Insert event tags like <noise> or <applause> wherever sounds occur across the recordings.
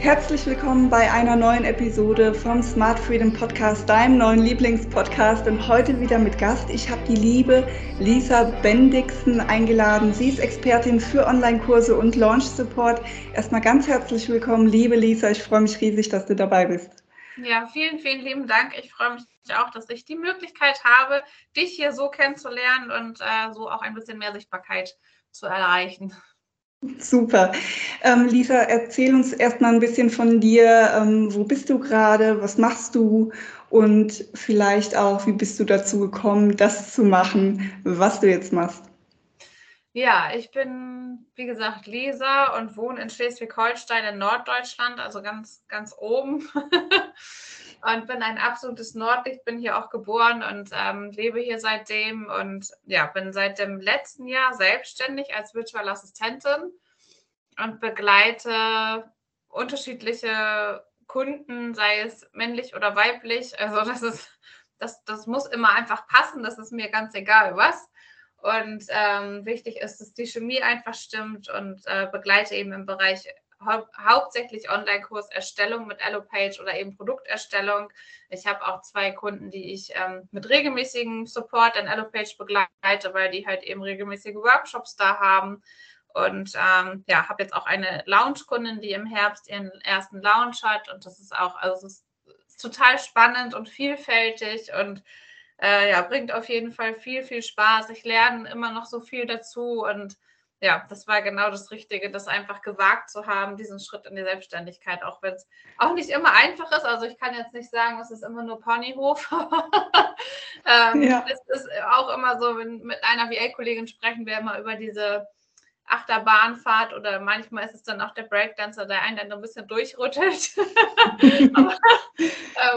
Herzlich willkommen bei einer neuen Episode vom Smart Freedom Podcast, deinem neuen Lieblingspodcast und heute wieder mit Gast. Ich habe die liebe Lisa Bendixen eingeladen. Sie ist Expertin für Online-Kurse und Launch-Support. Erstmal ganz herzlich willkommen, liebe Lisa. Ich freue mich riesig, dass du dabei bist. Ja, vielen, vielen lieben Dank. Ich freue mich auch, dass ich die Möglichkeit habe, dich hier so kennenzulernen und äh, so auch ein bisschen mehr Sichtbarkeit zu erreichen. Super. Ähm, Lisa, erzähl uns erstmal ein bisschen von dir. Ähm, wo bist du gerade? Was machst du? Und vielleicht auch, wie bist du dazu gekommen, das zu machen, was du jetzt machst? Ja, ich bin, wie gesagt, Lisa und wohne in Schleswig-Holstein in Norddeutschland, also ganz, ganz oben. <laughs> und bin ein absolutes Nordlicht, bin hier auch geboren und ähm, lebe hier seitdem und ja, bin seit dem letzten Jahr selbstständig als Virtual Assistentin und begleite unterschiedliche Kunden, sei es männlich oder weiblich. Also das ist, das, das muss immer einfach passen, das ist mir ganz egal was. Und ähm, wichtig ist, dass die Chemie einfach stimmt und äh, begleite eben im Bereich hau hauptsächlich Online-Kurserstellung mit Allopage oder eben Produkterstellung. Ich habe auch zwei Kunden, die ich ähm, mit regelmäßigem Support an Allopage begleite, weil die halt eben regelmäßige Workshops da haben. Und ähm, ja, habe jetzt auch eine Lounge-Kundin, die im Herbst ihren ersten Lounge hat. Und das ist auch, also es ist total spannend und vielfältig und äh, ja, bringt auf jeden Fall viel, viel Spaß. Ich lerne immer noch so viel dazu und ja, das war genau das Richtige, das einfach gewagt zu haben, diesen Schritt in die Selbstständigkeit, auch wenn es auch nicht immer einfach ist. Also ich kann jetzt nicht sagen, es ist immer nur Ponyhof. <laughs> ähm, ja. Es ist auch immer so, wenn mit einer VA-Kollegin sprechen wir immer über diese Achterbahnfahrt oder manchmal ist es dann auch der Breakdancer, der einen dann ein bisschen durchrüttelt. <laughs> Aber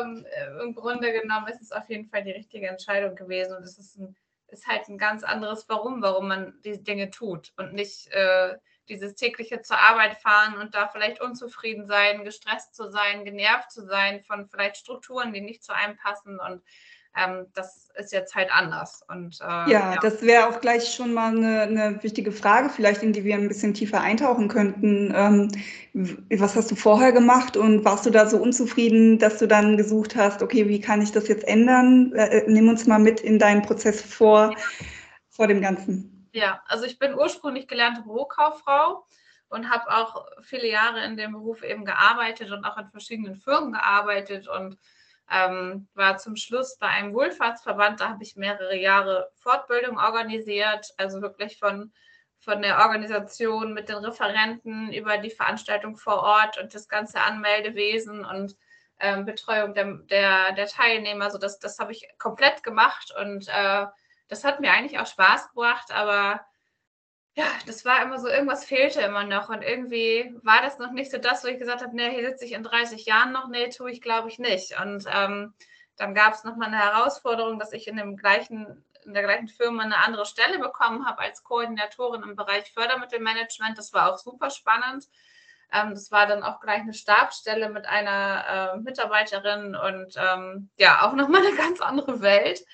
ähm, im Grunde genommen ist es auf jeden Fall die richtige Entscheidung gewesen und es ist ein ist halt ein ganz anderes Warum, warum man diese Dinge tut und nicht äh, dieses tägliche zur Arbeit fahren und da vielleicht unzufrieden sein, gestresst zu sein, genervt zu sein von vielleicht Strukturen, die nicht zu einem passen und ähm, das ist jetzt halt anders. Und, äh, ja, ja, das wäre auch gleich schon mal eine, eine, wichtige Frage, vielleicht in die wir ein bisschen tiefer eintauchen könnten. Ähm, was hast du vorher gemacht und warst du da so unzufrieden, dass du dann gesucht hast, okay, wie kann ich das jetzt ändern? Äh, äh nimm uns mal mit in deinen Prozess vor, vor dem Ganzen. Ja, also ich bin ursprünglich gelernte Bürokauffrau und habe auch viele Jahre in dem Beruf eben gearbeitet und auch in verschiedenen Firmen gearbeitet und ähm, war zum Schluss bei einem Wohlfahrtsverband, da habe ich mehrere Jahre Fortbildung organisiert, also wirklich von, von der Organisation mit den Referenten über die Veranstaltung vor Ort und das ganze Anmeldewesen und ähm, Betreuung der, der, der, Teilnehmer. Also das, das habe ich komplett gemacht und äh, das hat mir eigentlich auch Spaß gebracht, aber ja, das war immer so, irgendwas fehlte immer noch und irgendwie war das noch nicht so das, wo ich gesagt habe, nee, hier sitze ich in 30 Jahren noch, nee, tue ich glaube ich nicht. Und ähm, dann gab es nochmal eine Herausforderung, dass ich in dem gleichen, in der gleichen Firma eine andere Stelle bekommen habe als Koordinatorin im Bereich Fördermittelmanagement. Das war auch super spannend. Ähm, das war dann auch gleich eine Stabsstelle mit einer äh, Mitarbeiterin und ähm, ja, auch nochmal eine ganz andere Welt.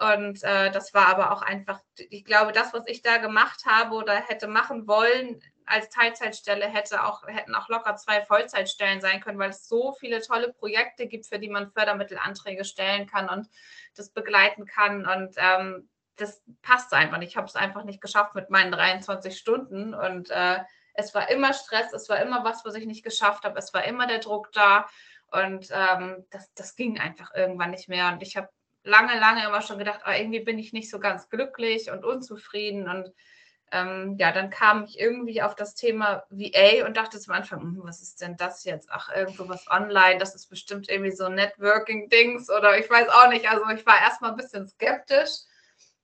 Und äh, das war aber auch einfach, ich glaube, das, was ich da gemacht habe oder hätte machen wollen als Teilzeitstelle, hätte auch, hätten auch locker zwei Vollzeitstellen sein können, weil es so viele tolle Projekte gibt, für die man Fördermittelanträge stellen kann und das begleiten kann. Und ähm, das passt einfach nicht. Ich habe es einfach nicht geschafft mit meinen 23 Stunden. Und äh, es war immer Stress, es war immer was, was ich nicht geschafft habe, es war immer der Druck da. Und ähm, das, das ging einfach irgendwann nicht mehr. Und ich habe lange, lange immer schon gedacht, oh, irgendwie bin ich nicht so ganz glücklich und unzufrieden. Und ähm, ja, dann kam ich irgendwie auf das Thema VA und dachte zum Anfang, hm, was ist denn das jetzt? Ach, irgendwo was online, das ist bestimmt irgendwie so Networking-Dings oder ich weiß auch nicht. Also ich war erstmal ein bisschen skeptisch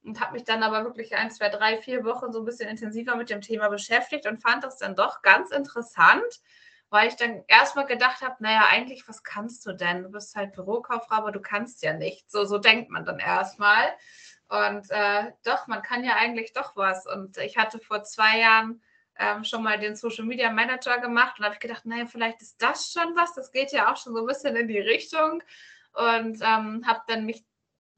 und habe mich dann aber wirklich ein, zwei, drei, vier Wochen so ein bisschen intensiver mit dem Thema beschäftigt und fand das dann doch ganz interessant, weil ich dann erstmal gedacht habe, naja, eigentlich, was kannst du denn? Du bist halt Bürokauffrau, aber du kannst ja nicht. So, so denkt man dann erstmal. Und äh, doch, man kann ja eigentlich doch was. Und ich hatte vor zwei Jahren ähm, schon mal den Social Media Manager gemacht und habe ich gedacht, naja, vielleicht ist das schon was. Das geht ja auch schon so ein bisschen in die Richtung. Und ähm, habe dann mich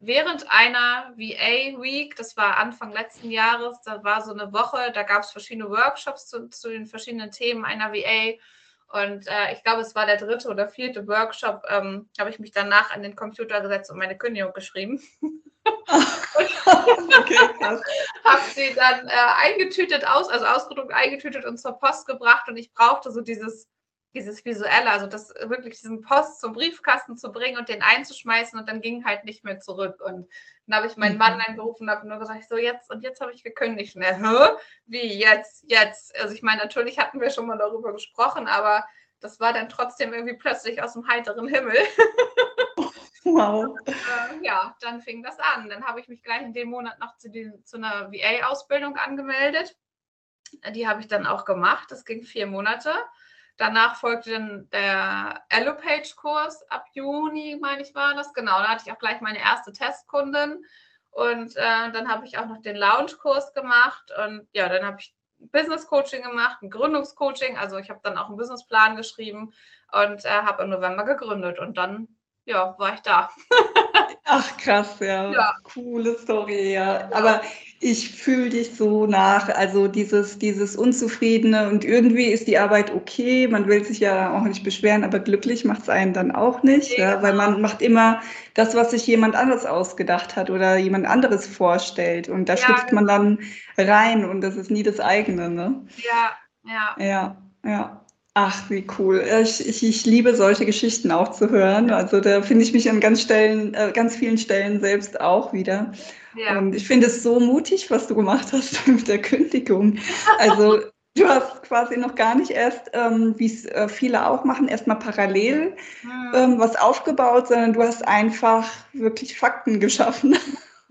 während einer VA Week, das war Anfang letzten Jahres, da war so eine Woche, da gab es verschiedene Workshops zu, zu, den verschiedenen Themen einer VA. Und äh, ich glaube, es war der dritte oder vierte Workshop, ähm, habe ich mich danach an den Computer gesetzt und meine Kündigung geschrieben. <laughs> okay, <laughs> habe sie dann äh, eingetütet aus, also ausgedruckt, eingetütet und zur Post gebracht und ich brauchte so dieses dieses Visuelle, also das wirklich diesen Post zum Briefkasten zu bringen und den einzuschmeißen und dann ging halt nicht mehr zurück. Und dann habe ich meinen mhm. Mann angerufen und habe nur gesagt, so jetzt und jetzt habe ich gekündigt. Und er, Hä? wie jetzt, jetzt? Also ich meine, natürlich hatten wir schon mal darüber gesprochen, aber das war dann trotzdem irgendwie plötzlich aus dem heiteren Himmel. <laughs> Wow. Und, äh, ja, dann fing das an. Dann habe ich mich gleich in dem Monat noch zu, die, zu einer VA-Ausbildung angemeldet. Die habe ich dann auch gemacht. Das ging vier Monate. Danach folgte dann der Allopage-Kurs ab Juni, meine ich, war das. Genau, da hatte ich auch gleich meine erste Testkundin. Und äh, dann habe ich auch noch den Lounge-Kurs gemacht. Und ja, dann habe ich Business Coaching gemacht, ein Gründungscoaching. Also ich habe dann auch einen Businessplan geschrieben und äh, habe im November gegründet. Und dann, ja, war ich da. <laughs> Ach krass, ja. ja. Coole Story, ja. Aber ich fühle dich so nach, also dieses, dieses Unzufriedene und irgendwie ist die Arbeit okay, man will sich ja auch nicht beschweren, aber glücklich macht es einen dann auch nicht, ja, ja, weil man macht immer das, was sich jemand anderes ausgedacht hat oder jemand anderes vorstellt und da schlüpft man genau. dann rein und das ist nie das eigene, ne? Ja, ja. Ja, ja. Ach, wie cool. Ich, ich, ich, liebe solche Geschichten auch zu hören. Also da finde ich mich an ganz, Stellen, äh, ganz vielen Stellen selbst auch wieder. Ja. Und ich finde es so mutig, was du gemacht hast <laughs> mit der Kündigung. Also <laughs> du hast quasi noch gar nicht erst, ähm, wie es äh, viele auch machen, erstmal parallel hm. ähm, was aufgebaut, sondern du hast einfach wirklich Fakten geschaffen. <laughs>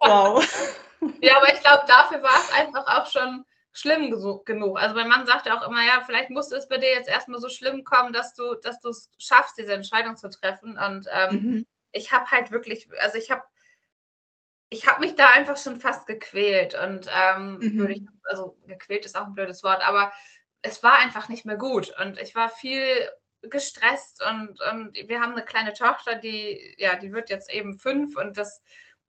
wow. Ja, aber ich glaube, dafür war es einfach auch schon schlimm genug. Also mein Mann sagt ja auch immer, ja, vielleicht musste es bei dir jetzt erstmal so schlimm kommen, dass du, dass du es schaffst, diese Entscheidung zu treffen. Und ähm, mhm. ich habe halt wirklich, also ich habe ich habe mich da einfach schon fast gequält und ähm, mhm. ich, also gequält ist auch ein blödes Wort, aber es war einfach nicht mehr gut und ich war viel gestresst und, und wir haben eine kleine Tochter, die, ja, die wird jetzt eben fünf und das,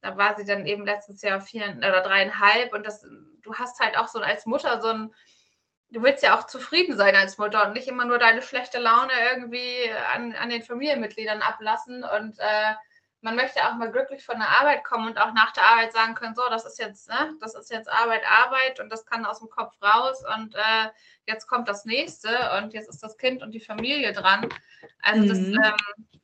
da war sie dann eben letztes Jahr vier oder dreieinhalb und das, du hast halt auch so als Mutter so ein, du willst ja auch zufrieden sein als Mutter und nicht immer nur deine schlechte Laune irgendwie an, an den Familienmitgliedern ablassen und äh, man möchte auch mal glücklich von der Arbeit kommen und auch nach der Arbeit sagen können, so, das ist jetzt, ne, das ist jetzt Arbeit, Arbeit und das kann aus dem Kopf raus und äh, jetzt kommt das nächste und jetzt ist das Kind und die Familie dran. Also mhm. das, ähm,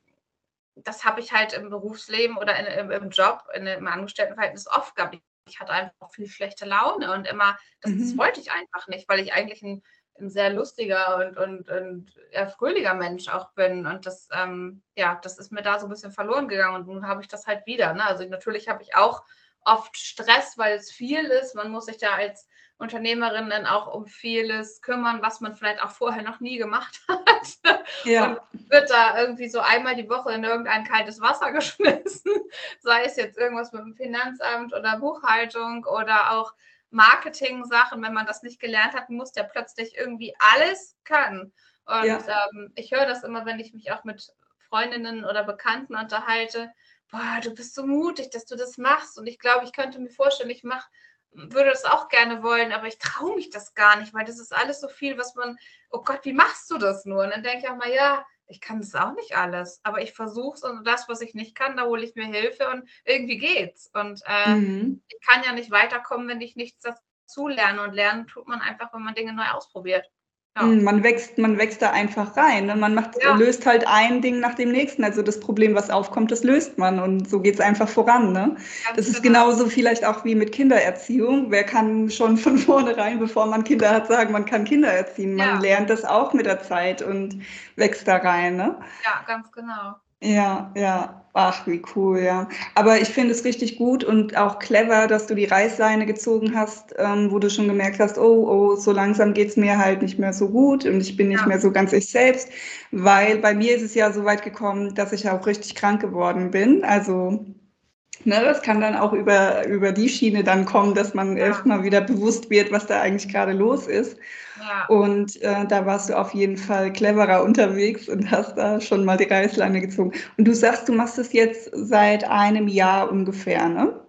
das habe ich halt im Berufsleben oder in, im, im, Job, in, im Angestelltenverhältnis oft gehabt. Ich hatte einfach viel schlechte Laune und immer, das, mhm. das wollte ich einfach nicht, weil ich eigentlich ein ein sehr lustiger und, und, und ja, fröhlicher Mensch auch bin. Und das, ähm, ja, das ist mir da so ein bisschen verloren gegangen. Und nun habe ich das halt wieder. Ne? Also natürlich habe ich auch oft Stress, weil es viel ist. Man muss sich da als Unternehmerin dann auch um vieles kümmern, was man vielleicht auch vorher noch nie gemacht <laughs> hat. Ja. Und wird da irgendwie so einmal die Woche in irgendein kaltes Wasser <laughs> geschmissen, sei es jetzt irgendwas mit dem Finanzamt oder Buchhaltung oder auch Marketing-Sachen, wenn man das nicht gelernt hat, muss der plötzlich irgendwie alles können. Und ja. ähm, ich höre das immer, wenn ich mich auch mit Freundinnen oder Bekannten unterhalte. Boah, du bist so mutig, dass du das machst. Und ich glaube, ich könnte mir vorstellen, ich mache, würde das auch gerne wollen, aber ich traue mich das gar nicht, weil das ist alles so viel, was man, oh Gott, wie machst du das nur? Und dann denke ich auch mal, ja, ich kann das auch nicht alles, aber ich versuche es und das, was ich nicht kann, da hole ich mir Hilfe und irgendwie geht's. Und äh, mhm. ich kann ja nicht weiterkommen, wenn ich nichts dazu lerne. Und lernen tut man einfach, wenn man Dinge neu ausprobiert. Ja. Hm, man wächst, man wächst da einfach rein. Ne? Man macht, ja. löst halt ein Ding nach dem nächsten. Also das Problem, was aufkommt, das löst man und so geht es einfach voran. Ne? Das ist genau. genauso vielleicht auch wie mit Kindererziehung. Wer kann schon von <laughs> vornherein, bevor man Kinder hat, sagen, man kann Kinder erziehen? Man ja. lernt das auch mit der Zeit und wächst da rein. Ne? Ja, ganz genau. Ja, ja. Ach, wie cool, ja. Aber ich finde es richtig gut und auch clever, dass du die Reißleine gezogen hast, ähm, wo du schon gemerkt hast, oh, oh, so langsam geht es mir halt nicht mehr so gut und ich bin nicht ja. mehr so ganz ich selbst, weil bei mir ist es ja so weit gekommen, dass ich auch richtig krank geworden bin. Also Ne, das kann dann auch über, über die Schiene dann kommen, dass man ja. erstmal wieder bewusst wird, was da eigentlich gerade los ist. Ja. Und äh, da warst du auf jeden Fall cleverer unterwegs und hast da schon mal die Reißleine gezogen. Und du sagst, du machst es jetzt seit einem Jahr ungefähr, ne?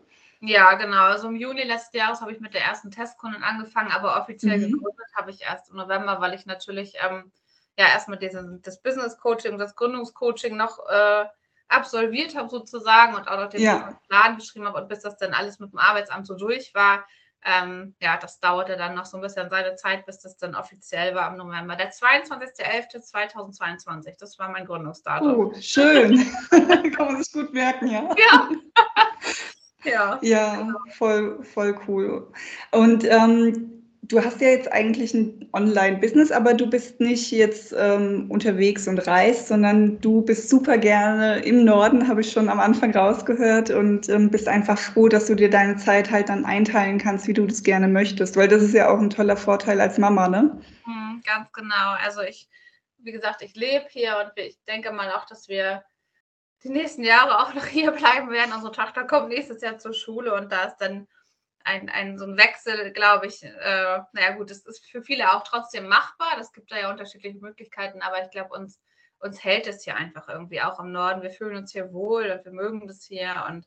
Ja, genau. Also im Juni letzten Jahres habe ich mit der ersten Testkundin angefangen, aber offiziell mhm. gegründet habe ich erst im November, weil ich natürlich ähm, ja erstmal diesen, das Business Coaching, das Gründungscoaching noch äh, absolviert habe sozusagen und auch noch den ja. Plan geschrieben habe und bis das dann alles mit dem Arbeitsamt so durch war, ähm, ja, das dauerte dann noch so ein bisschen seine Zeit, bis das dann offiziell war im November. Der 22.11.2022, das war mein Gründungsdatum. Oh, schön. <laughs> Kann man sich gut merken, ja. Ja. <laughs> ja. Ja, genau. voll, voll cool. Und ähm, du hast ja jetzt eigentlich ein Online-Business, aber du bist nicht jetzt ähm, unterwegs und reist, sondern du bist super gerne im Norden, habe ich schon am Anfang rausgehört und ähm, bist einfach froh, dass du dir deine Zeit halt dann einteilen kannst, wie du das gerne möchtest, weil das ist ja auch ein toller Vorteil als Mama, ne? Mhm, ganz genau. Also ich, wie gesagt, ich lebe hier und ich denke mal auch, dass wir die nächsten Jahre auch noch hier bleiben werden. Unsere Tochter kommt nächstes Jahr zur Schule und da ist dann ein, ein so ein Wechsel, glaube ich, äh, naja gut, das ist für viele auch trotzdem machbar. Das gibt da ja unterschiedliche Möglichkeiten, aber ich glaube, uns, uns hält es hier einfach irgendwie auch im Norden. Wir fühlen uns hier wohl und wir mögen das hier und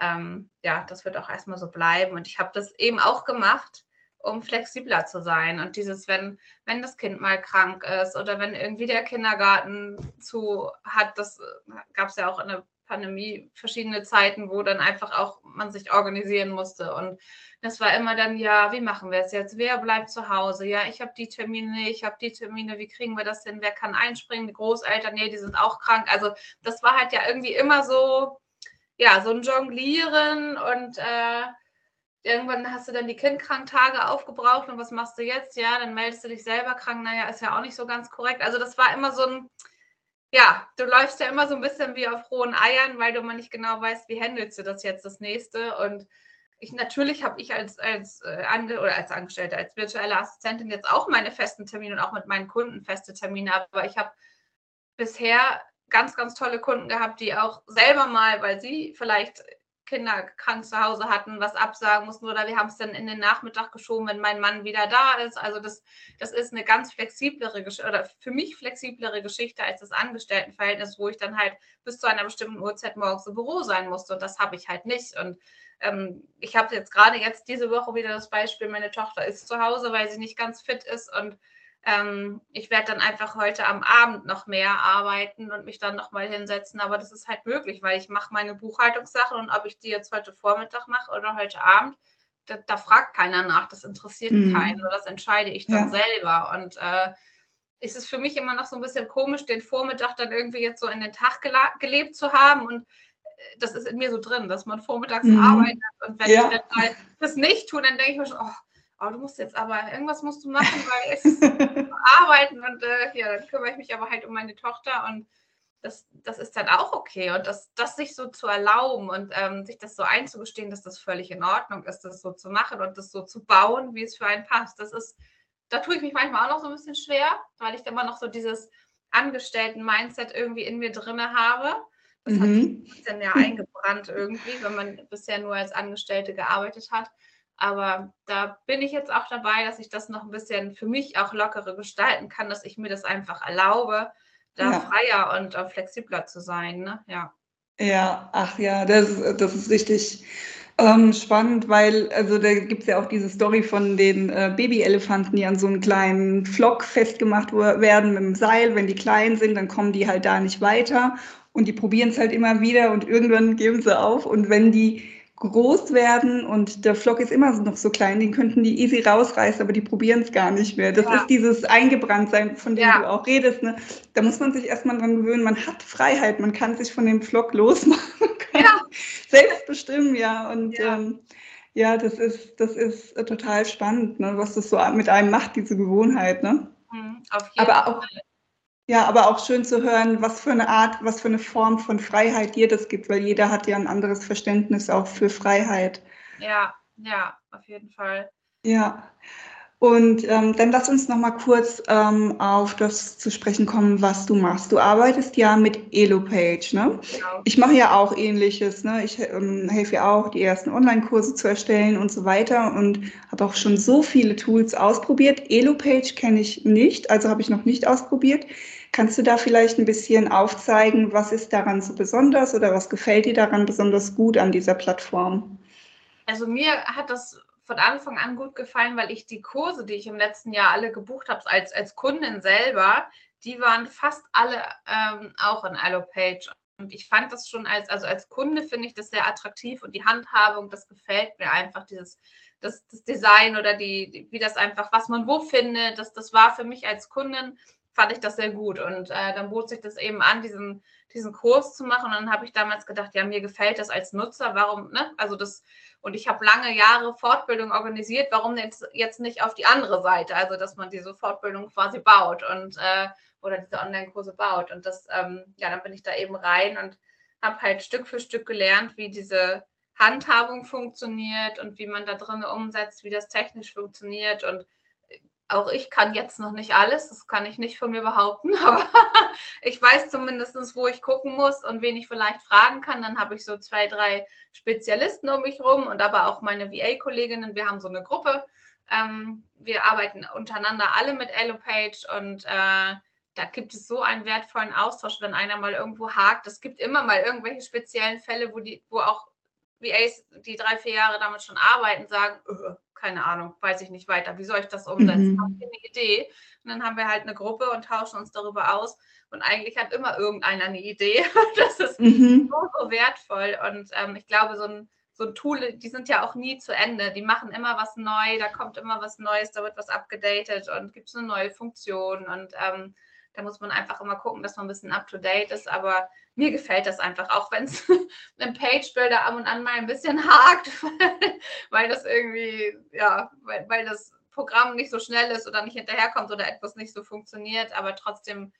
ähm, ja, das wird auch erstmal so bleiben. Und ich habe das eben auch gemacht, um flexibler zu sein. Und dieses, wenn, wenn das Kind mal krank ist oder wenn irgendwie der Kindergarten zu hat, das äh, gab es ja auch in der Pandemie verschiedene Zeiten, wo dann einfach auch man sich organisieren musste. Und das war immer dann, ja, wie machen wir es jetzt? Wer bleibt zu Hause? Ja, ich habe die Termine, ich habe die Termine, wie kriegen wir das hin? Wer kann einspringen? Die Großeltern, nee, die sind auch krank. Also das war halt ja irgendwie immer so, ja, so ein Jonglieren und äh, irgendwann hast du dann die Kindkranktage aufgebraucht und was machst du jetzt? Ja, dann meldest du dich selber krank. Naja, ist ja auch nicht so ganz korrekt. Also das war immer so ein, ja, du läufst ja immer so ein bisschen wie auf rohen Eiern, weil du mal nicht genau weißt, wie handelst du das jetzt das nächste. Und ich natürlich habe ich als, als, äh, oder als Angestellte, als virtuelle Assistentin jetzt auch meine festen Termine und auch mit meinen Kunden feste Termine, aber ich habe bisher ganz, ganz tolle Kunden gehabt, die auch selber mal, weil sie vielleicht Kinder krank zu Hause hatten, was absagen mussten oder wir haben es dann in den Nachmittag geschoben, wenn mein Mann wieder da ist. Also das, das ist eine ganz flexiblere oder für mich flexiblere Geschichte als das Angestelltenverhältnis, wo ich dann halt bis zu einer bestimmten Uhrzeit morgens im Büro sein musste und das habe ich halt nicht. Und ähm, ich habe jetzt gerade jetzt diese Woche wieder das Beispiel, meine Tochter ist zu Hause, weil sie nicht ganz fit ist und ähm, ich werde dann einfach heute am Abend noch mehr arbeiten und mich dann nochmal hinsetzen, aber das ist halt möglich, weil ich mache meine Buchhaltungssachen und ob ich die jetzt heute Vormittag mache oder heute Abend, da, da fragt keiner nach, das interessiert mhm. keinen oder das entscheide ich dann ja. selber und äh, ist es für mich immer noch so ein bisschen komisch, den Vormittag dann irgendwie jetzt so in den Tag gelebt zu haben und äh, das ist in mir so drin, dass man vormittags mhm. arbeitet und wenn ja. ich dann mal das nicht tue, dann denke ich mir schon, oh, oh, du musst jetzt aber, irgendwas musst du machen, weil es ist <laughs> arbeiten und äh, ja, dann kümmere ich mich aber halt um meine Tochter und das, das ist dann auch okay. Und das, das sich so zu erlauben und ähm, sich das so einzugestehen, dass das völlig in Ordnung ist, das so zu machen und das so zu bauen, wie es für einen passt, das ist, da tue ich mich manchmal auch noch so ein bisschen schwer, weil ich immer noch so dieses Angestellten-Mindset irgendwie in mir drinne habe. Das mhm. hat sich ein bisschen ja eingebrannt irgendwie, wenn man bisher nur als Angestellte gearbeitet hat. Aber da bin ich jetzt auch dabei, dass ich das noch ein bisschen für mich auch lockerer gestalten kann, dass ich mir das einfach erlaube, da ja. freier und uh, flexibler zu sein. Ne? Ja. Ja, ach ja, das, das ist richtig ähm, spannend, weil also da gibt es ja auch diese Story von den äh, Babyelefanten, die an so einem kleinen Flock festgemacht werden mit dem Seil. Wenn die klein sind, dann kommen die halt da nicht weiter und die probieren es halt immer wieder und irgendwann geben sie auf. Und wenn die groß werden und der Flock ist immer noch so klein, den könnten die easy rausreißen, aber die probieren es gar nicht mehr. Das ja. ist dieses Eingebranntsein, von dem ja. du auch redest. Ne? Da muss man sich erstmal dran gewöhnen, man hat Freiheit, man kann sich von dem Flock losmachen, <laughs> ja. selbst bestimmen, ja. Und ja. Ähm, ja, das ist, das ist äh, total spannend, ne? was das so mit einem macht, diese Gewohnheit. Ne? Mhm, auf jeden aber Fall. Ja, aber auch schön zu hören, was für eine Art, was für eine Form von Freiheit dir das gibt, weil jeder hat ja ein anderes Verständnis auch für Freiheit. Ja, ja, auf jeden Fall. Ja. Und ähm, dann lass uns noch mal kurz ähm, auf das zu sprechen kommen, was du machst. Du arbeitest ja mit EloPage, ne? Genau. Ich mache ja auch Ähnliches, ne? Ich ähm, helfe ja auch, die ersten Online-Kurse zu erstellen und so weiter und habe auch schon so viele Tools ausprobiert. EloPage kenne ich nicht, also habe ich noch nicht ausprobiert. Kannst du da vielleicht ein bisschen aufzeigen, was ist daran so besonders oder was gefällt dir daran besonders gut an dieser Plattform? Also mir hat das von Anfang an gut gefallen, weil ich die Kurse, die ich im letzten Jahr alle gebucht habe, als, als Kundin selber, die waren fast alle ähm, auch in Allopage. Und ich fand das schon als, also als Kunde finde ich das sehr attraktiv und die Handhabung, das gefällt mir einfach, dieses, das, das Design oder die, wie das einfach, was man wo findet, das, das war für mich als Kundin, fand ich das sehr gut. Und äh, dann bot sich das eben an, diesen, diesen Kurs zu machen. Und dann habe ich damals gedacht, ja, mir gefällt das als Nutzer, warum, ne? Also das, und ich habe lange Jahre Fortbildung organisiert. Warum jetzt, jetzt nicht auf die andere Seite? Also, dass man diese Fortbildung quasi baut und äh, oder diese Online-Kurse baut. Und das, ähm, ja, dann bin ich da eben rein und habe halt Stück für Stück gelernt, wie diese Handhabung funktioniert und wie man da drin umsetzt, wie das technisch funktioniert und auch ich kann jetzt noch nicht alles, das kann ich nicht von mir behaupten, <laughs> aber ich weiß zumindest, wo ich gucken muss und wen ich vielleicht fragen kann. Dann habe ich so zwei, drei Spezialisten um mich rum und aber auch meine VA-Kolleginnen. Wir haben so eine Gruppe. Ähm, wir arbeiten untereinander alle mit EloPage und äh, da gibt es so einen wertvollen Austausch, wenn einer mal irgendwo hakt. Es gibt immer mal irgendwelche speziellen Fälle, wo, die, wo auch VAs, die drei, vier Jahre damit schon arbeiten, sagen, öh, keine Ahnung, weiß ich nicht weiter. Wie soll ich das umsetzen? Mhm. Habe ich eine Idee? Und dann haben wir halt eine Gruppe und tauschen uns darüber aus. Und eigentlich hat immer irgendeiner eine Idee. <laughs> das ist mhm. so, so wertvoll. Und ähm, ich glaube, so ein, so ein Tool, die sind ja auch nie zu Ende. Die machen immer was neu, da kommt immer was Neues, da wird was abgedatet und gibt es eine neue Funktion. Und ähm, da muss man einfach immer gucken, dass man ein bisschen up to date ist. Aber mir gefällt das einfach, auch wenn es <laughs> im Page-Builder ab und an mal ein bisschen hakt, <laughs> weil das irgendwie, ja, weil, weil das Programm nicht so schnell ist oder nicht hinterherkommt oder etwas nicht so funktioniert. Aber trotzdem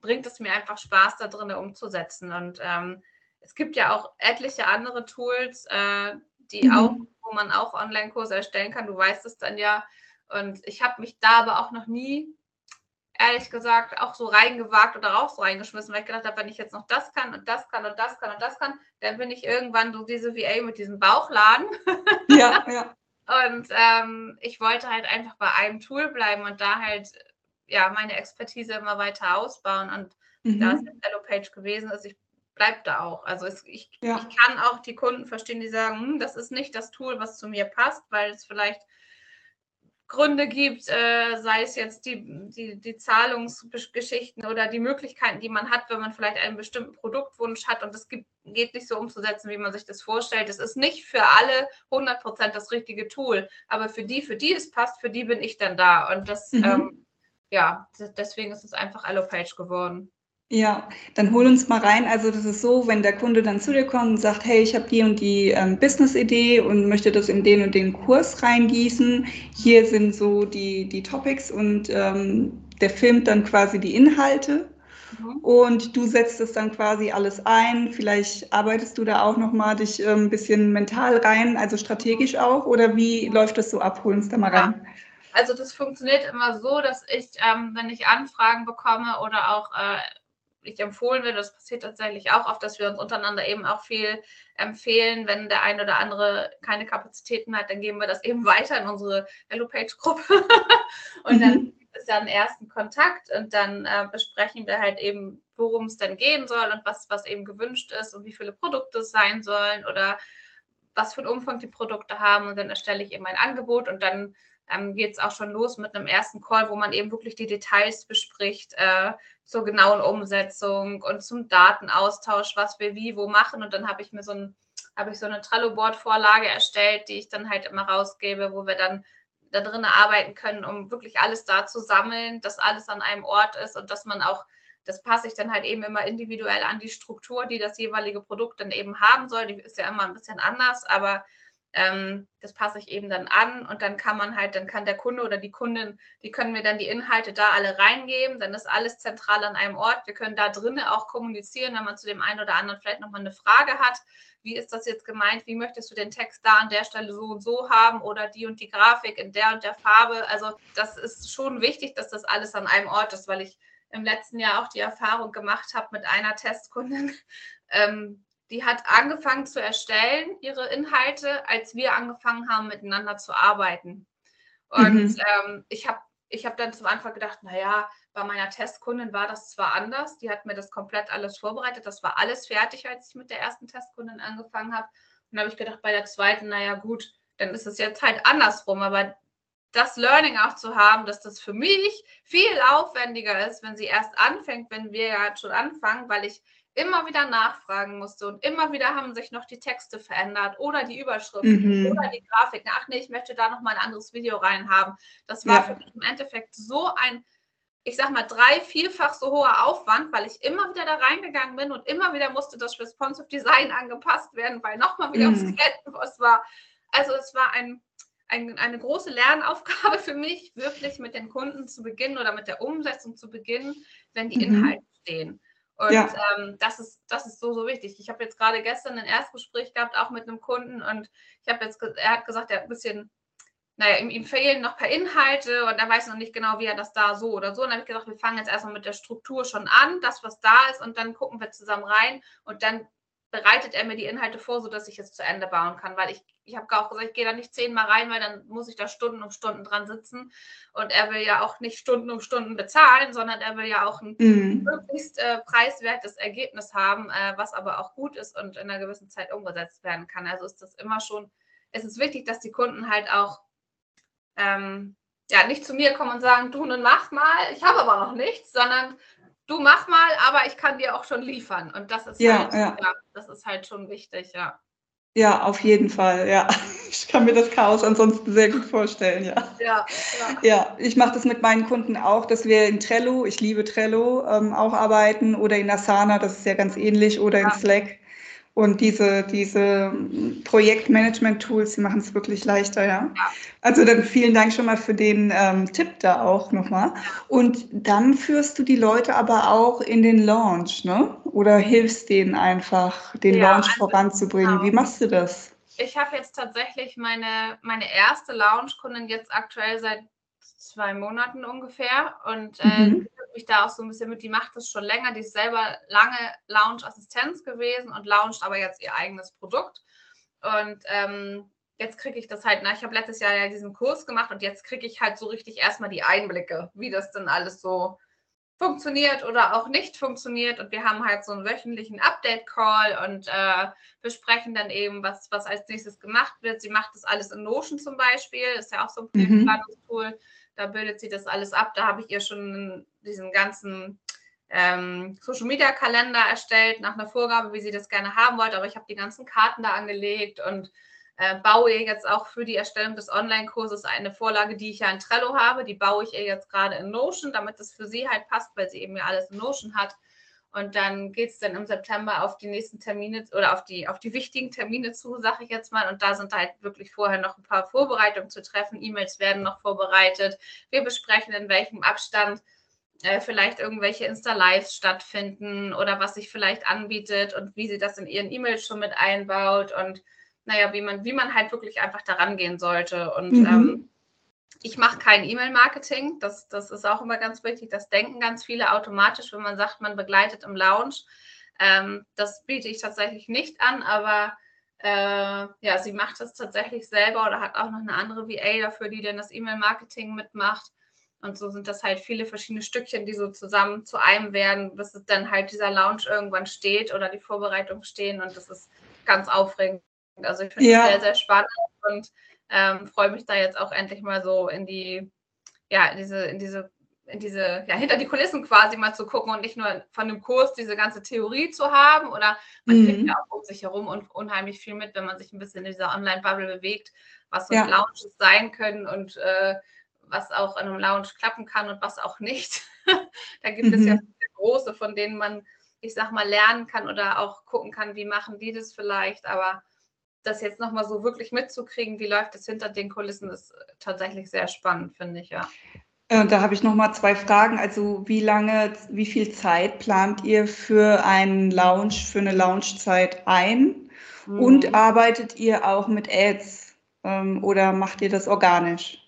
bringt es mir einfach Spaß, da drin umzusetzen. Und ähm, es gibt ja auch etliche andere Tools, äh, die mhm. auch, wo man auch Online-Kurse erstellen kann. Du weißt es dann ja. Und ich habe mich da aber auch noch nie ehrlich gesagt auch so reingewagt oder raus reingeschmissen, weil ich gedacht habe, wenn ich jetzt noch das kann und das kann und das kann und das kann, dann bin ich irgendwann so diese VA mit diesem Bauchladen. <laughs> Ja, ja. und ähm, ich wollte halt einfach bei einem Tool bleiben und da halt ja meine Expertise immer weiter ausbauen. Und mhm. da es jetzt Page gewesen ist, ich bleibe da auch. Also es, ich, ja. ich kann auch die Kunden verstehen, die sagen, hm, das ist nicht das Tool, was zu mir passt, weil es vielleicht Gründe gibt, äh, sei es jetzt die, die, die Zahlungsgeschichten oder die Möglichkeiten, die man hat, wenn man vielleicht einen bestimmten Produktwunsch hat und es gibt, geht nicht so umzusetzen, wie man sich das vorstellt. Es ist nicht für alle 100% das richtige Tool, aber für die, für die es passt, für die bin ich dann da. Und das, mhm. ähm, ja, deswegen ist es einfach Allopage geworden. Ja, dann hol uns mal rein. Also das ist so, wenn der Kunde dann zu dir kommt und sagt, hey, ich habe die und die ähm, Business-Idee und möchte das in den und den Kurs reingießen. Hier sind so die, die Topics und ähm, der filmt dann quasi die Inhalte. Mhm. Und du setzt es dann quasi alles ein. Vielleicht arbeitest du da auch nochmal dich äh, ein bisschen mental rein, also strategisch auch. Oder wie läuft das so ab? Hol uns da mal rein. Also das funktioniert immer so, dass ich, ähm, wenn ich Anfragen bekomme oder auch äh, ich empfohlen werde, das passiert tatsächlich auch oft, dass wir uns untereinander eben auch viel empfehlen. Wenn der eine oder andere keine Kapazitäten hat, dann geben wir das eben weiter in unsere Hello-Page-Gruppe. <laughs> und dann mhm. gibt es ja einen ersten Kontakt und dann äh, besprechen wir halt eben, worum es denn gehen soll und was, was eben gewünscht ist und wie viele Produkte es sein sollen oder was für einen Umfang die Produkte haben. Und dann erstelle ich eben ein Angebot und dann ähm, geht es auch schon los mit einem ersten Call, wo man eben wirklich die Details bespricht äh, zur genauen Umsetzung und zum Datenaustausch, was wir wie wo machen. Und dann habe ich mir so ein habe ich so eine Trello-Board-Vorlage erstellt, die ich dann halt immer rausgebe, wo wir dann da drinnen arbeiten können, um wirklich alles da zu sammeln, dass alles an einem Ort ist und dass man auch, das passe ich dann halt eben immer individuell an die Struktur, die das jeweilige Produkt dann eben haben soll. Die ist ja immer ein bisschen anders, aber Ähm, das passe ich eben dann an und dann kann man halt, dann kann der Kunde oder die Kundin, die können mir dann die Inhalte da alle reingeben. Dann ist alles zentral an einem Ort. Wir können da drinnen auch kommunizieren, wenn man zu dem einen oder anderen vielleicht nochmal eine Frage hat. Wie ist das jetzt gemeint? Wie möchtest du den Text da an der Stelle so und so haben oder die und die Grafik in der und der Farbe? Also das ist schon wichtig, dass das alles an einem Ort ist, weil ich im letzten Jahr auch die Erfahrung gemacht habe mit einer Testkundin, <laughs> ähm, die hat angefangen zu erstellen, ihre Inhalte, als wir angefangen haben, miteinander zu arbeiten. Und mhm. ähm, ich habe ich hab dann zum Anfang gedacht, naja, bei meiner Testkundin war das zwar anders, die hat mir das komplett alles vorbereitet, das war alles fertig, als ich mit der ersten Testkundin angefangen habe. Und habe ich gedacht, bei der zweiten, naja gut, dann ist es jetzt halt andersrum. Aber das Learning auch zu haben, dass das für mich viel aufwendiger ist, wenn sie erst anfängt, wenn wir ja schon anfangen, weil ich immer wieder nachfragen musste und immer wieder haben sich noch die Texte verändert oder die Überschriften mhm. oder die Grafiken. Ach nee, ich möchte da noch mal ein anderes Video reinhaben. Das war ja. für mich im Endeffekt so ein, ich sag mal, drei, vierfach so hoher Aufwand, weil ich immer wieder da reingegangen bin und immer wieder musste das Responsive Design angepasst werden, weil nochmal wieder mhm. ums Kettenpost war. Also es war ein, ein, eine große Lernaufgabe <laughs> für mich, wirklich mit den Kunden zu beginnen oder mit der Umsetzung zu beginnen, wenn die mhm. Inhalte stehen. Und ja. ähm, das, ist, das ist so, so wichtig. Ich habe jetzt gerade gestern ein Erstgespräch gehabt, auch mit einem Kunden, und ich habe jetzt, er hat gesagt, er hat ein bisschen, naja, ihm, ihm, fehlen noch ein paar Inhalte und er weiß noch nicht genau, wie er das da so oder so. Und dann habe ich gesagt, wir fangen jetzt erstmal mit der Struktur schon an, das, was da ist, und dann gucken wir zusammen rein und dann bereitet er mir die Inhalte vor, sodass ich es zu Ende bauen kann, weil ich, ich habe auch gesagt, ich gehe da nicht zehnmal rein, weil dann muss ich da Stunden um Stunden dran sitzen und er will ja auch nicht Stunden um Stunden bezahlen, sondern er will ja auch ein mhm. möglichst äh, preiswertes Ergebnis haben, äh, was aber auch gut ist und in einer gewissen Zeit umgesetzt werden kann. Also ist das immer schon, es ist wichtig, dass die Kunden halt auch ähm, ja, nicht zu mir kommen und sagen, du nun mach mal, ich habe aber noch nichts, sondern du mach mal, aber ich kann dir auch schon liefern. Und das ist ja, halt, ja. ja das ist halt schon wichtig, ja. Ja, auf jeden Fall, ja. <laughs> Ich kann mir das Chaos ansonsten sehr gut vorstellen, ja. Ja, ja. ja ich mache das mit meinen Kunden auch, dass wir in Trello, ich liebe Trello, ähm, auch arbeiten oder in Asana, das ist ja ganz ähnlich, oder in Slack. Und diese, diese Projektmanagement-Tools, die machen es wirklich leichter, ja. ja. Also dann vielen Dank schon mal für den ähm, Tipp da auch nochmal. Und dann führst du die Leute aber auch in den Launch, ne? Oder hilfst denen einfach, den ja, Launch also voranzubringen. Genau. Wie machst du das? Ich habe jetzt tatsächlich meine, meine erste Launch-Kundin jetzt aktuell seit zwei Monaten ungefähr und äh, mhm. Mich da auch so ein bisschen mit, die macht das schon länger, die ist selber lange Lounge-Assistenz gewesen und launcht aber jetzt ihr eigenes Produkt und ähm, jetzt kriege ich das halt, na, ich habe letztes Jahr ja diesen Kurs gemacht und jetzt kriege ich halt so richtig erstmal die Einblicke, wie das denn alles so funktioniert oder auch nicht funktioniert. Und wir haben halt so einen wöchentlichen Update-Call und äh, besprechen dann eben, was, was als nächstes gemacht wird. Sie macht das alles in Notion zum Beispiel, ist ja auch so ein mhm. Projektplanungstool. Mhm. Da bildet sie das alles ab. Da habe ich ihr schon diesen ganzen ähm, Social Media Kalender erstellt nach einer Vorgabe, wie sie das gerne haben wollte. Aber ich habe die ganzen Karten da angelegt und äh, baue ihr jetzt auch für die Erstellung des Online-Kurses eine Vorlage, die ich ja in Trello habe. Die baue ich ihr jetzt gerade in Notion, damit es für sie halt passt, weil sie eben ja alles in Notion hat. Und dann geht es dann im September auf die nächsten Termine oder auf die, auf die wichtigen Termine zu, sage ich jetzt mal. Und da sind halt wirklich vorher noch ein paar Vorbereitungen zu treffen. E-Mails werden noch vorbereitet. Wir besprechen, in welchem Abstand äh, vielleicht irgendwelche Insta-Lives stattfinden oder was sich vielleicht anbietet und wie sie das in ihren E-Mails schon mit einbaut und naja, wie man, wie man halt wirklich einfach daran gehen sollte. Und mhm. ähm, ich mache kein E-Mail-Marketing. Das, das ist auch immer ganz wichtig. Das denken ganz viele automatisch, wenn man sagt, man begleitet im Lounge. Ähm, das biete ich tatsächlich nicht an, aber äh, ja, sie macht das tatsächlich selber oder hat auch noch eine andere VA dafür, die dann das E-Mail-Marketing mitmacht. Und so sind das halt viele verschiedene Stückchen, die so zusammen zu einem werden, bis es dann halt dieser Lounge irgendwann steht oder die Vorbereitung stehen. Und das ist ganz aufregend. Also ich finde es ja. sehr, sehr spannend und ähm, freue mich da jetzt auch endlich mal so in die, ja, in diese, in diese, in diese, ja, hinter die Kulissen quasi mal zu gucken und nicht nur von dem Kurs diese ganze Theorie zu haben oder man mhm. kriegt ja auch um sich herum und unheimlich viel mit, wenn man sich ein bisschen in dieser Online-Bubble bewegt, was so ja. Lounges sein können und äh, was auch in einem Lounge klappen kann und was auch nicht. <laughs> da gibt mhm. es ja mhm. große, von denen man, ich sag mal, lernen kann oder auch gucken kann, wie machen die das vielleicht, aber das jetzt nochmal so wirklich mitzukriegen, wie läuft es hinter den Kulissen, ist tatsächlich sehr spannend, finde ich, ja. Äh, da habe ich noch mal zwei Fragen. Also wie lange, wie viel Zeit plant ihr für einen Launch, für eine Launchzeit ein? Mhm. Und arbeitet ihr auch mit Ads ähm, oder macht ihr das organisch?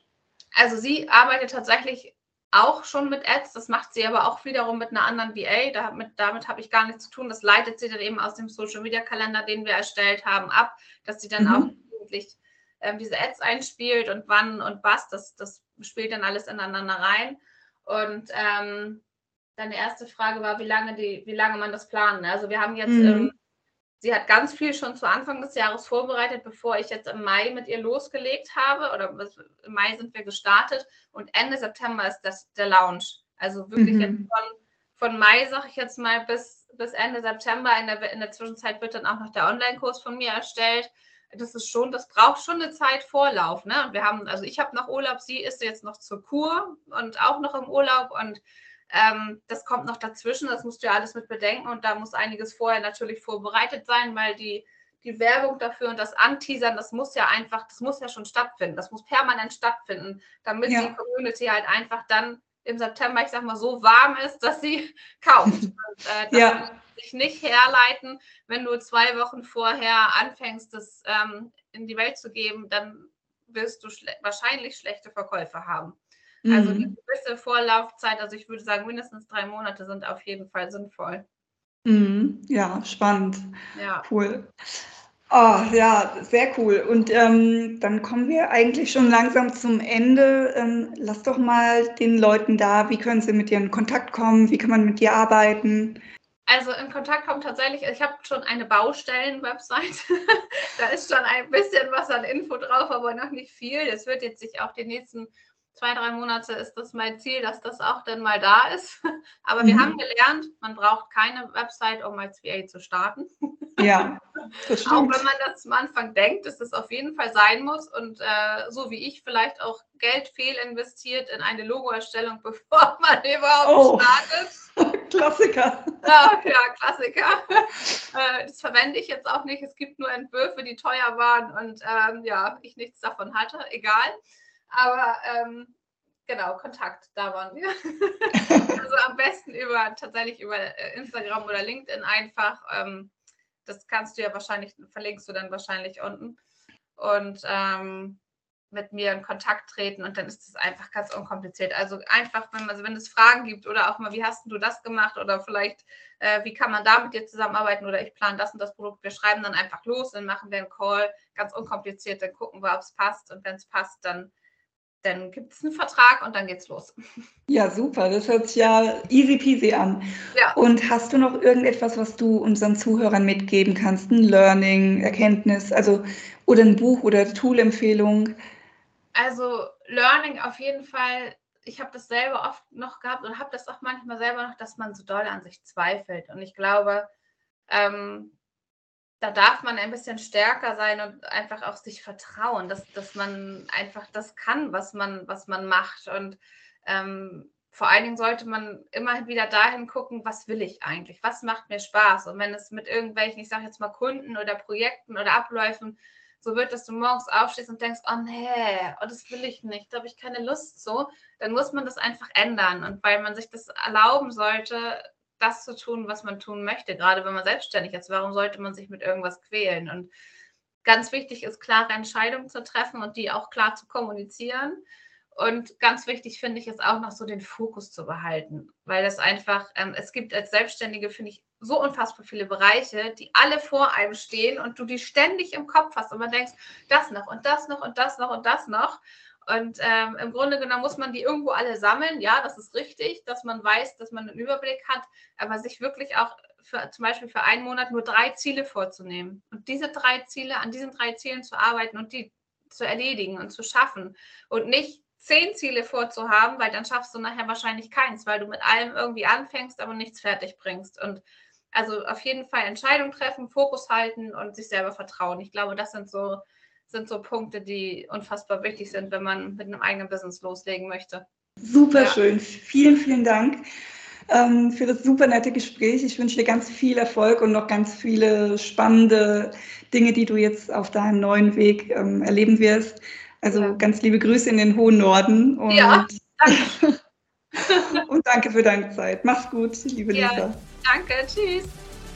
Also sie arbeitet tatsächlich auch schon mit Ads, das macht sie aber auch wiederum mit einer anderen VA. Damit, damit habe ich gar nichts zu tun. Das leitet sie dann eben aus dem Social Media Kalender, den wir erstellt haben, ab, dass sie dann mhm. auch wirklich ähm, diese Ads einspielt und wann und was. Das, das spielt dann alles ineinander rein. Und ähm, deine erste Frage war, wie lange, die, wie lange man das planen. Also wir haben jetzt, mhm. ähm, sie hat ganz viel schon zu Anfang des Jahres vorbereitet, bevor ich jetzt im Mai mit ihr losgelegt habe. Oder im Mai sind wir gestartet und Ende September ist das der Launch. Also wirklich mhm. jetzt von, von Mai, sag ich jetzt mal, bis, bis Ende September. In der, in der Zwischenzeit wird dann auch noch der Online-Kurs von mir erstellt das ist schon, das braucht schon eine Zeit Vorlauf. Ne? Und wir haben, also ich habe noch Urlaub, sie ist jetzt noch zur Kur und auch noch im Urlaub und ähm, das kommt noch dazwischen, das musst du ja alles mit bedenken und da muss einiges vorher natürlich vorbereitet sein, weil die, die Werbung dafür und das Anteasern, das muss ja einfach, das muss ja schon stattfinden, das muss permanent stattfinden, damit ja. die Community halt einfach dann im September, ich sag mal, so warm ist, dass sie <laughs> kauft. Und, äh, ja sich nicht herleiten, wenn du zwei Wochen vorher anfängst, das ähm, in die Welt zu geben, dann wirst du schle wahrscheinlich schlechte Verkäufe haben. Also mhm. Also eine gewisse Vorlaufzeit, also ich würde sagen, mindestens drei Monate sind auf jeden Fall sinnvoll. Mhm. Ja, spannend. Ja. Cool. Oh, ja, sehr cool. Und ähm, dann kommen wir eigentlich schon langsam zum Ende. Ähm, lass doch mal den Leuten da, wie können sie mit dir in Kontakt kommen, wie kann man mit dir arbeiten? Also in Kontakt kommt tatsächlich, ich habe schon eine Baustellen-Website. <laughs> da ist schon ein bisschen was an Info drauf, aber noch nicht viel. Das wird jetzt sich auch die nächsten zwei, drei Monate ist das mein Ziel, dass das auch dann mal da ist. <laughs> Aber mhm. wir haben gelernt, man braucht keine Website, um als VA zu starten. Ja, <laughs> das stimmt. Auch wenn man das am Anfang denkt, dass das auf jeden Fall sein muss und äh, so wie ich vielleicht auch Geld fehlinvestiert in eine Logoerstellung, <laughs> bevor man überhaupt oh. startet. Klassiker. Ja, ja Klassiker. Äh, das verwende ich jetzt auch nicht. Es gibt nur Entwürfe, die teuer waren und ähm, ja, ich nichts davon hatte. Egal. Aber ähm, genau, Kontakt, da waren wir. <laughs> also am besten über tatsächlich über äh, Instagram oder LinkedIn einfach. Ähm, das kannst du ja wahrscheinlich, verlinkst du dann wahrscheinlich unten. Und ähm, mit mir in Kontakt treten und dann ist es einfach ganz unkompliziert. Also einfach, wenn, also wenn es Fragen gibt oder auch mal, wie hast du das gemacht oder vielleicht, äh, wie kann man da mit dir zusammenarbeiten oder ich plane das und das Produkt, wir schreiben dann einfach los, dann machen wir einen Call, ganz unkompliziert, dann gucken wir, ob es passt und wenn es passt, dann dann gibt es einen Vertrag und dann geht's los. Ja, super. Das hört sich ja easy peasy an. Ja. Und hast du noch irgendetwas, was du unseren Zuhörern mitgeben kannst? Ein Learning, Erkenntnis, also oder ein Buch oder Tool-Empfehlung? Also Learning auf jeden Fall. Ich habe das selber oft noch gehabt und habe das auch manchmal selber noch, dass man so doll an sich zweifelt. Und ich glaube, ähm, da darf man ein bisschen stärker sein und einfach auch sich vertrauen, dass, dass man einfach das kann, was man, was man macht. Und ähm, vor allen Dingen sollte man immer wieder dahin gucken, was will ich eigentlich? Was macht mir Spaß? Und wenn es mit irgendwelchen, ich sage jetzt mal Kunden oder Projekten oder Abläufen so wird, dass du morgens aufstehst und denkst, oh nee, oh, das will ich nicht, da habe ich keine Lust so, dann muss man das einfach ändern. Und weil man sich das erlauben sollte, das zu tun, was man tun möchte, gerade wenn man selbstständig ist. Warum sollte man sich mit irgendwas quälen? Und ganz wichtig ist, klare Entscheidungen zu treffen und die auch klar zu kommunizieren. Und ganz wichtig finde ich es auch noch so den Fokus zu behalten, weil das einfach, ähm, es gibt als Selbstständige, finde ich, so unfassbar viele Bereiche, die alle vor einem stehen und du die ständig im Kopf hast und man denkst, das noch und das noch und das noch und das noch. Und ähm, im Grunde genommen muss man die irgendwo alle sammeln. Ja, das ist richtig, dass man weiß, dass man einen Überblick hat, aber sich wirklich auch für, zum Beispiel für einen Monat nur drei Ziele vorzunehmen und diese drei Ziele, an diesen drei Zielen zu arbeiten und die zu erledigen und zu schaffen und nicht zehn Ziele vorzuhaben, weil dann schaffst du nachher wahrscheinlich keins, weil du mit allem irgendwie anfängst, aber nichts fertig bringst. Und also auf jeden Fall Entscheidung treffen, Fokus halten und sich selber vertrauen. Ich glaube, das sind so sind so Punkte, die unfassbar wichtig sind, wenn man mit einem eigenen Business loslegen möchte. Super ja. schön. Vielen, vielen Dank. ähm, für das super nette Gespräch. Ich wünsche dir ganz viel Erfolg und noch ganz viele spannende Dinge, die du jetzt auf deinem neuen Weg ähm, erleben wirst. Also ja. ganz liebe Grüße in den hohen Norden. Und, ja, danke. <laughs> und danke für deine Zeit. Mach's gut, liebe ja, Lisa. Danke, tschüss.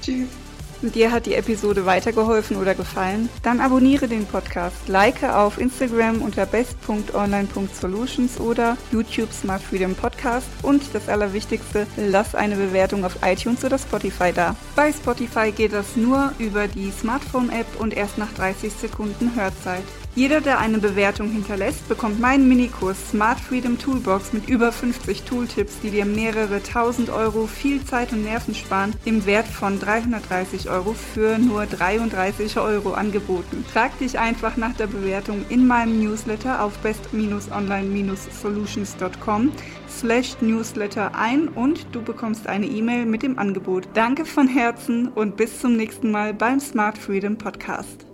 Tschüss. Dir hat die Episode weitergeholfen oder gefallen? Dann abonniere den Podcast, like auf Instagram unter best.online.solutions oder YouTube Smart Freedom Podcast und das Allerwichtigste, lass eine Bewertung auf iTunes oder Spotify da. Bei Spotify geht das nur über die Smartphone-App und erst nach 30 Sekunden Hörzeit. Jeder, der eine Bewertung hinterlässt, bekommt meinen Minikurs Smart Freedom Toolbox mit über 50 Tooltips, die dir mehrere tausend Euro viel Zeit und Nerven sparen, im Wert von 330 Euro für nur 33 Euro angeboten. Trag dich einfach nach der Bewertung in meinem Newsletter auf best-online-solutions.com slash newsletter ein und du bekommst eine E-Mail mit dem Angebot. Danke von Herzen und bis zum nächsten Mal beim Smart Freedom Podcast.